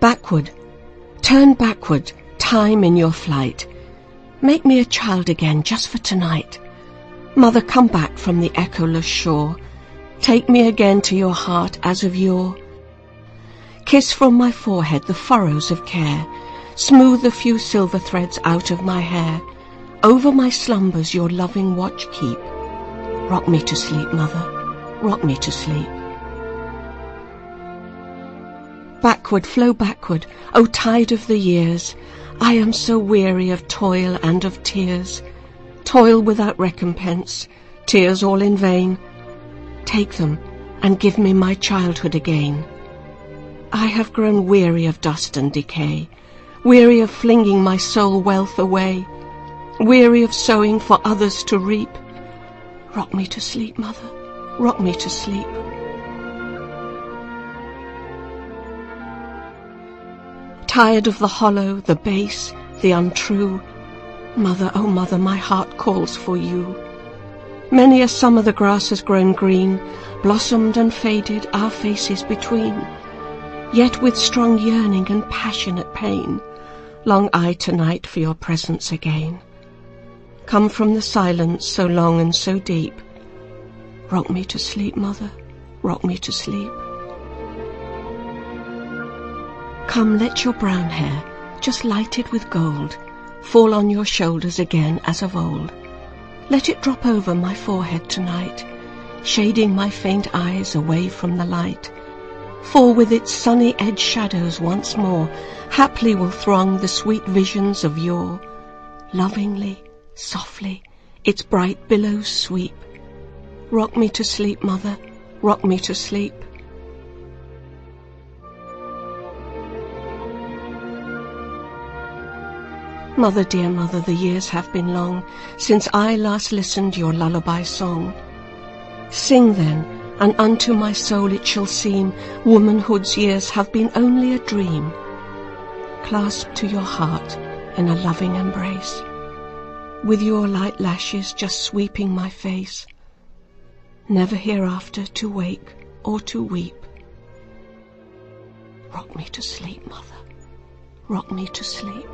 Backward, turn backward, time in your flight. Make me a child again just for tonight. Mother, come back from the echoless shore. Take me again to your heart as of yore. Kiss from my forehead the furrows of care. Smooth the few silver threads out of my hair. Over my slumbers your loving watch keep. Rock me to sleep, mother, rock me to sleep. Backward, flow backward, O tide of the years. I am so weary of toil and of tears. Toil without recompense, tears all in vain. Take them and give me my childhood again. I have grown weary of dust and decay, weary of flinging my soul wealth away, weary of sowing for others to reap. Rock me to sleep, mother, rock me to sleep. Tired of the hollow, the base, the untrue, Mother, oh mother, my heart calls for you. Many a summer the grass has grown green, blossomed and faded, our faces between. Yet with strong yearning and passionate pain, long I tonight for your presence again. Come from the silence so long and so deep. Rock me to sleep, mother, rock me to sleep. Come, let your brown hair, just lighted with gold, fall on your shoulders again as of old. Let it drop over my forehead tonight, shading my faint eyes away from the light. For with its sunny edge shadows once more, haply will throng the sweet visions of yore. Lovingly, softly, its bright billows sweep. Rock me to sleep, mother, rock me to sleep. Mother, dear mother, the years have been long Since I last listened your lullaby song. Sing then, and unto my soul it shall seem Womanhood's years have been only a dream, Clasped to your heart in a loving embrace, With your light lashes just sweeping my face, Never hereafter to wake or to weep. Rock me to sleep, mother, rock me to sleep.